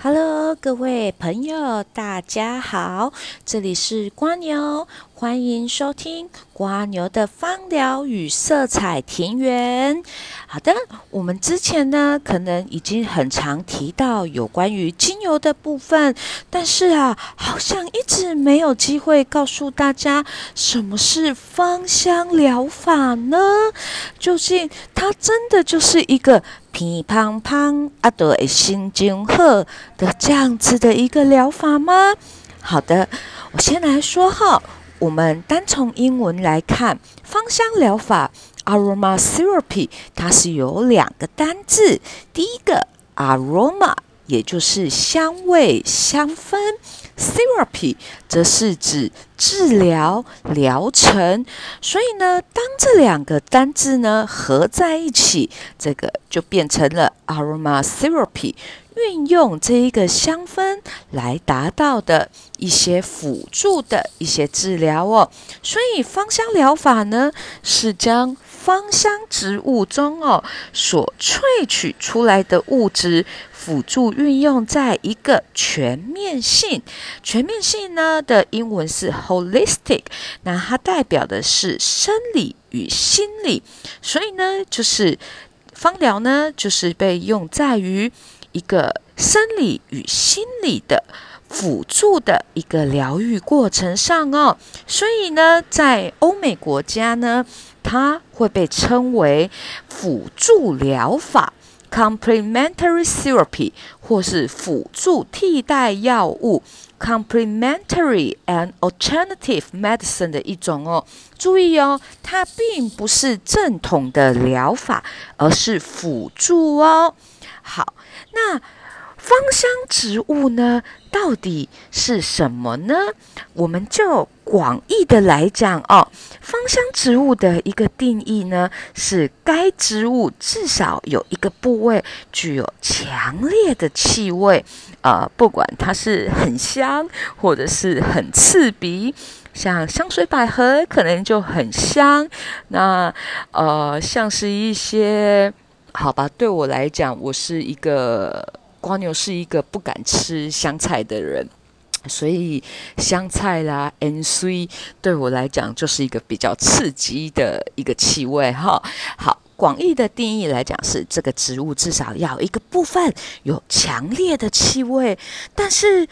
Hello，各位朋友，大家好，这里是瓜牛，欢迎收听瓜牛的芳疗与色彩田园。好的，我们之前呢，可能已经很常提到有关于精油的部分，但是啊，好像一直没有机会告诉大家什么是芳香疗法呢？究竟它真的就是一个？乒乓乓，啊，对，心情好的这样子的一个疗法吗？好的，我先来说哈。我们单从英文来看，芳香疗法 （aromatherapy） 它是有两个单字，第一个 aroma，也就是香味、香氛。Therapy 则是指治疗疗程，所以呢，当这两个单字呢合在一起，这个就变成了 aromatherapy，运用这一个香氛来达到的一些辅助的一些治疗哦。所以芳香疗法呢，是将芳香植物中哦所萃取出来的物质。辅助运用在一个全面性，全面性呢的英文是 holistic，那它代表的是生理与心理，所以呢，就是芳疗呢，就是被用在于一个生理与心理的辅助的一个疗愈过程上哦，所以呢，在欧美国家呢，它会被称为辅助疗法。complementary therapy 或是辅助替代药物，complementary and alternative medicine 的一种哦。注意哦，它并不是正统的疗法，而是辅助哦。好，那。芳香植物呢，到底是什么呢？我们就广义的来讲哦，芳香植物的一个定义呢，是该植物至少有一个部位具有强烈的气味，呃，不管它是很香或者是很刺鼻，像香水百合可能就很香，那呃，像是一些，好吧，对我来讲，我是一个。瓜牛是一个不敢吃香菜的人，所以香菜啦、N C 对我来讲就是一个比较刺激的一个气味哈。好，广义的定义来讲是这个植物至少要一个部分有强烈的气味，但是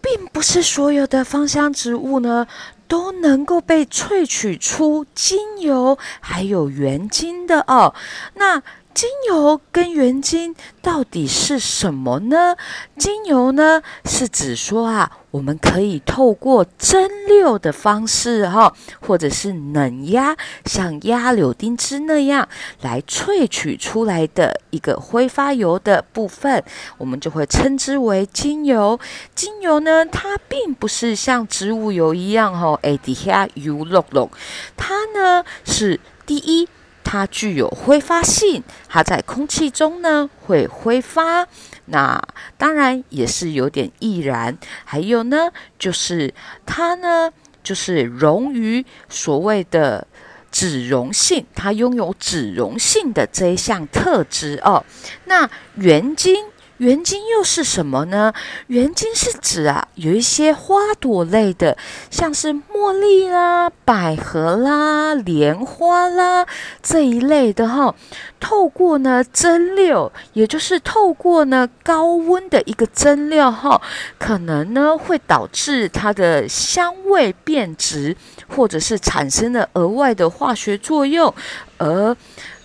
并不是所有的芳香植物呢都能够被萃取出精油还有原精的哦。那精油跟原精到底是什么呢？精油呢，是指说啊，我们可以透过蒸馏的方式哈，或者是冷压，像压柳丁汁那样来萃取出来的一个挥发油的部分，我们就会称之为精油。精油呢，它并不是像植物油一样哈，哎底下油落落，它呢是第一。它具有挥发性，它在空气中呢会挥发，那当然也是有点易燃。还有呢，就是它呢就是溶于所谓的脂溶性，它拥有脂溶性的这一项特质哦。那原晶。原精又是什么呢？原精是指啊，有一些花朵类的，像是茉莉啦、百合啦、莲花啦这一类的哈。透过呢蒸馏，也就是透过呢高温的一个蒸馏哈，可能呢会导致它的香味变质，或者是产生了额外的化学作用，而。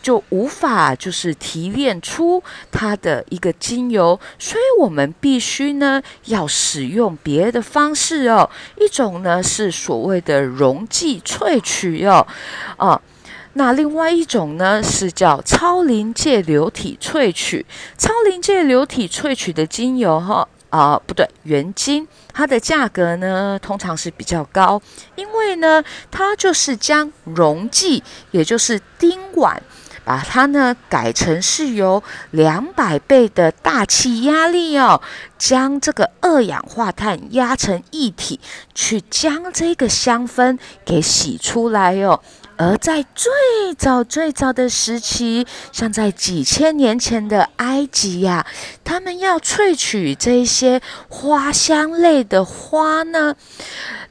就无法就是提炼出它的一个精油，所以我们必须呢要使用别的方式哦。一种呢是所谓的溶剂萃取哦，啊，那另外一种呢是叫超临界流体萃取。超临界流体萃取的精油哈啊不对，原精它的价格呢通常是比较高，因为呢它就是将溶剂，也就是丁烷。把它呢改成是由两百倍的大气压力哦，将这个二氧化碳压成一体，去将这个香氛给洗出来哦。而在最早最早的时期，像在几千年前的埃及呀，他们要萃取这些花香类的花呢。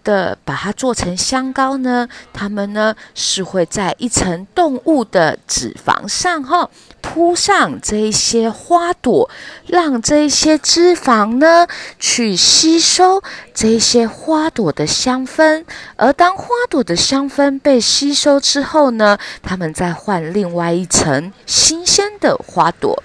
的把它做成香膏呢，他们呢是会在一层动物的脂肪上哈铺上这些花朵，让这些脂肪呢去吸收这些花朵的香氛，而当花朵的香氛被吸收之后呢，他们再换另外一层新鲜的花朵。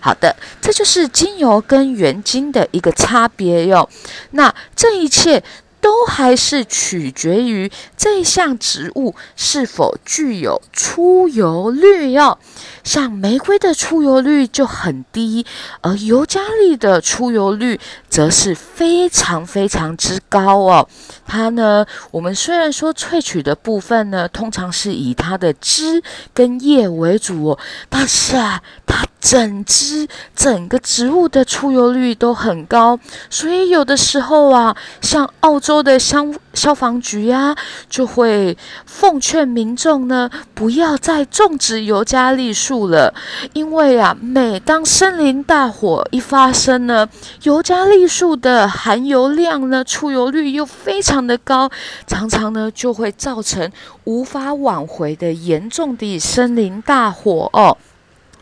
好的，这就是精油跟原精的一个差别哟。那这一切。都还是取决于这项植物是否具有出油率哦。像玫瑰的出油率就很低，而尤加利的出油率则是非常非常之高哦。它呢，我们虽然说萃取的部分呢，通常是以它的枝跟叶为主哦，但是啊，它整枝整个植物的出油率都很高，所以有的时候啊，像澳洲。的消消防局呀，就会奉劝民众呢，不要再种植尤加利树了，因为啊，每当森林大火一发生呢，尤加利树的含油量呢，出油率又非常的高，常常呢就会造成无法挽回的严重的森林大火哦。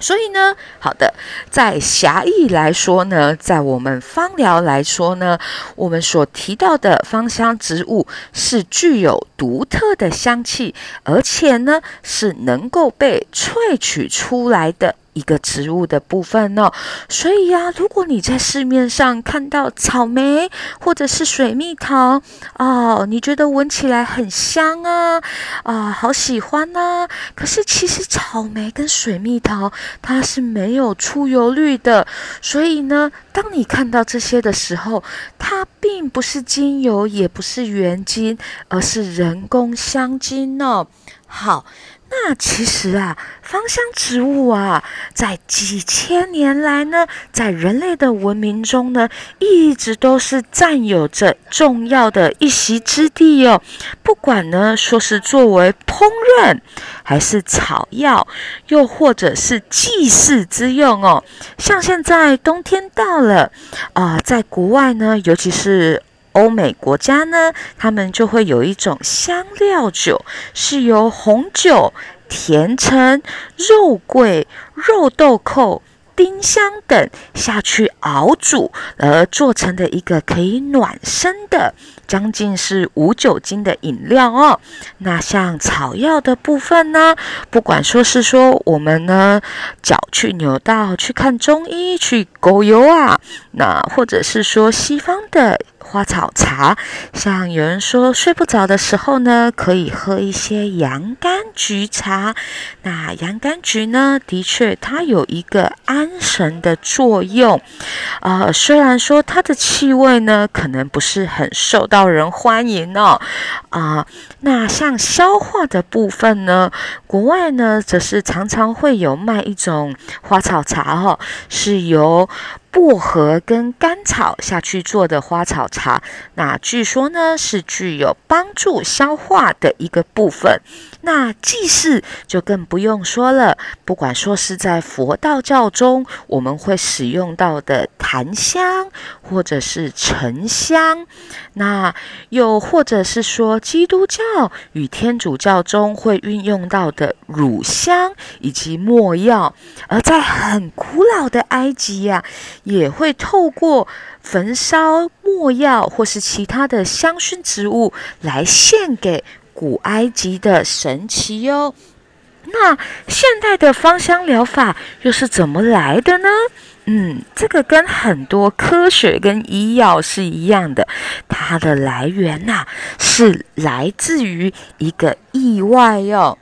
所以呢，好的，在狭义来说呢，在我们芳疗来说呢，我们所提到的芳香植物是具有独特的香气，而且呢是能够被萃取出来的。一个植物的部分呢，所以呀，如果你在市面上看到草莓或者是水蜜桃哦，你觉得闻起来很香啊啊，好喜欢呐。可是其实草莓跟水蜜桃它是没有出油率的，所以呢，当你看到这些的时候，它并不是精油，也不是原精，而是人工香精呢。好。那其实啊，芳香植物啊，在几千年来呢，在人类的文明中呢，一直都是占有着重要的一席之地哦。不管呢，说是作为烹饪，还是草药，又或者是祭祀之用哦。像现在冬天到了啊，在国外呢，尤其是。欧美国家呢，他们就会有一种香料酒，是由红酒、甜橙、肉桂、肉豆蔻。丁香等下去熬煮而做成的一个可以暖身的，将近是无酒精的饮料哦。那像草药的部分呢，不管说是说我们呢脚去扭到去看中医去狗油啊，那或者是说西方的花草茶，像有人说睡不着的时候呢，可以喝一些洋甘菊茶。那洋甘菊呢，的确它有一个安。神的作用，呃，虽然说它的气味呢，可能不是很受到人欢迎哦，啊，那像消化的部分呢，国外呢，则是常常会有卖一种花草茶哈，是由。薄荷跟甘草下去做的花草茶，那据说呢是具有帮助消化的一个部分。那祭祀就更不用说了，不管说是在佛道教中，我们会使用到的檀香，或者是沉香，那又或者是说基督教与天主教中会运用到的乳香以及没药，而在很古老的埃及呀。也会透过焚烧墨药或是其他的香薰植物来献给古埃及的神奇哟。那现代的芳香疗法又是怎么来的呢？嗯，这个跟很多科学跟医药是一样的，它的来源呐是来自于一个意外哟。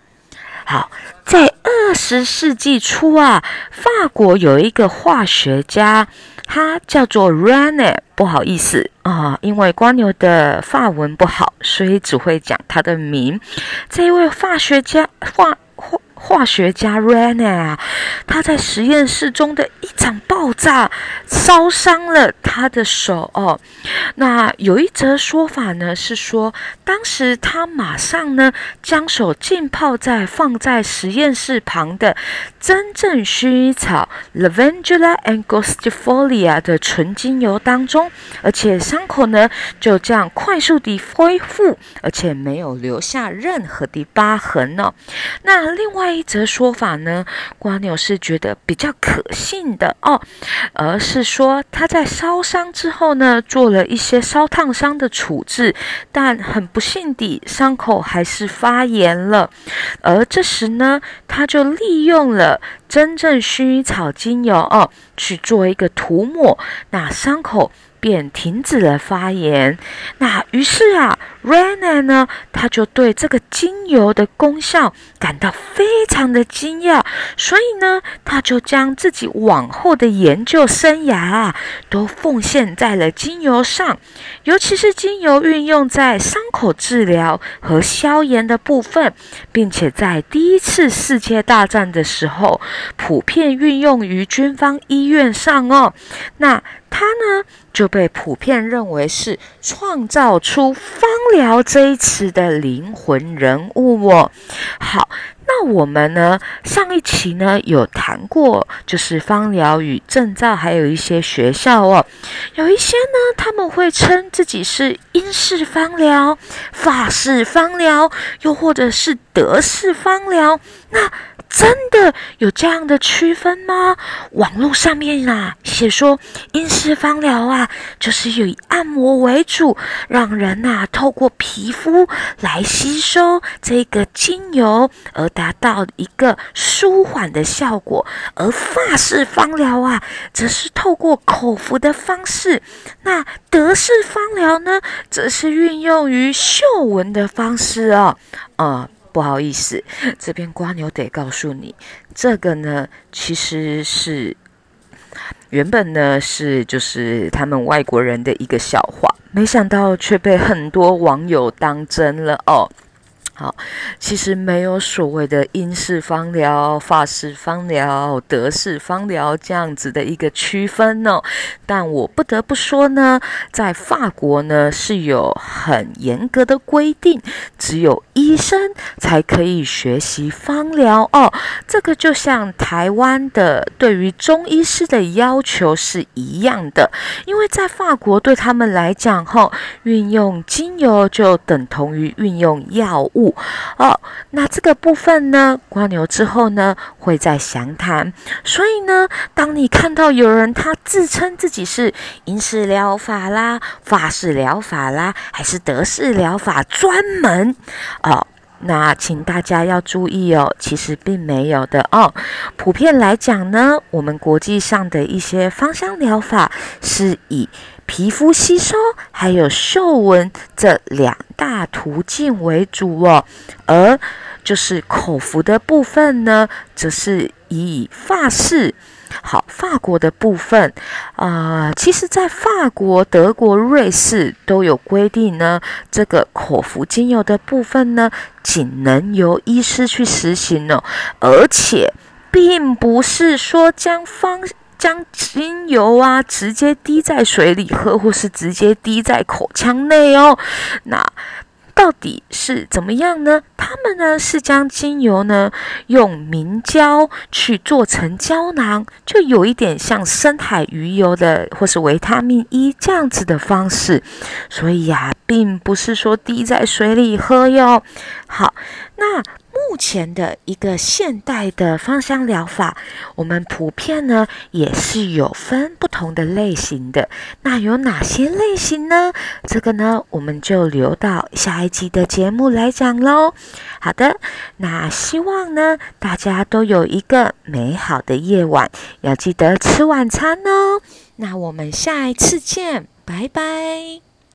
好，在二十世纪初啊，法国有一个化学家，他叫做 Rene。不好意思啊，因为光牛的发文不好，所以只会讲他的名。这一位化学家，化化化学家 Rene，他在实验室中的一场爆炸烧伤了他的手哦。那有一则说法呢，是说当时他马上呢将手浸泡在放在实验室旁的真正薰衣草 （Lavandula angustifolia） 的纯精油当中，而且伤口呢就这样快速地恢复，而且没有留下任何的疤痕呢。那另外一则说法呢，瓜牛是觉得比较可信的哦，而是说他在烧伤之后呢，做了一些烧烫伤的处置，但很不幸地，伤口还是发炎了。而这时呢，他就利用了真正薰衣草精油哦，去做一个涂抹，那伤口。便停止了发炎。那于是啊，Rena 呢，他就对这个精油的功效感到非常的惊讶，所以呢，他就将自己往后的研究生涯啊，都奉献在了精油上，尤其是精油运用在伤口治疗和消炎的部分，并且在第一次世界大战的时候，普遍运用于军方医院上哦。那他呢？就被普遍认为是创造出方疗这一次的灵魂人物哦。好，那我们呢上一期呢有谈过，就是芳疗与证照，还有一些学校哦，有一些呢他们会称自己是英式芳疗、法式芳疗，又或者是德式芳疗。那真的有这样的区分吗？网络上面啊写说英式芳疗啊，就是以按摩为主，让人呐透过皮肤来吸收这个精油，而达到一个舒缓的效果；而法式芳疗啊，则是透过口服的方式。那德式芳疗呢，则是运用于嗅闻的方式哦，呃。不好意思，这边瓜牛得告诉你，这个呢其实是原本呢是就是他们外国人的一个笑话，没想到却被很多网友当真了哦。好，其实没有所谓的英式芳疗、法式芳疗、德式芳疗这样子的一个区分哦。但我不得不说呢，在法国呢是有很严格的规定，只有医生才可以学习芳疗哦。这个就像台湾的对于中医师的要求是一样的，因为在法国对他们来讲，哈，运用精油就等同于运用药物。哦，那这个部分呢，刮牛之后呢，会再详谈。所以呢，当你看到有人他自称自己是英式疗法啦、法式疗法啦，还是德式疗法专门哦，那请大家要注意哦，其实并没有的哦。普遍来讲呢，我们国际上的一些芳香疗法是以。皮肤吸收还有嗅闻这两大途径为主哦，而就是口服的部分呢，则是以法式。好，法国的部分啊，其实在法国、德国、瑞士都有规定呢。这个口服精油的部分呢，仅能由医师去实行哦，而且并不是说将方。将精油啊直接滴在水里喝，或是直接滴在口腔内哦。那到底是怎么样呢？他们呢是将精油呢用明胶去做成胶囊，就有一点像深海鱼油的或是维他命 E 这样子的方式。所以呀，并不是说滴在水里喝哟。好，那。目前的一个现代的芳香疗法，我们普遍呢也是有分不同的类型的。那有哪些类型呢？这个呢，我们就留到下一集的节目来讲喽。好的，那希望呢大家都有一个美好的夜晚，要记得吃晚餐哦。那我们下一次见，拜拜。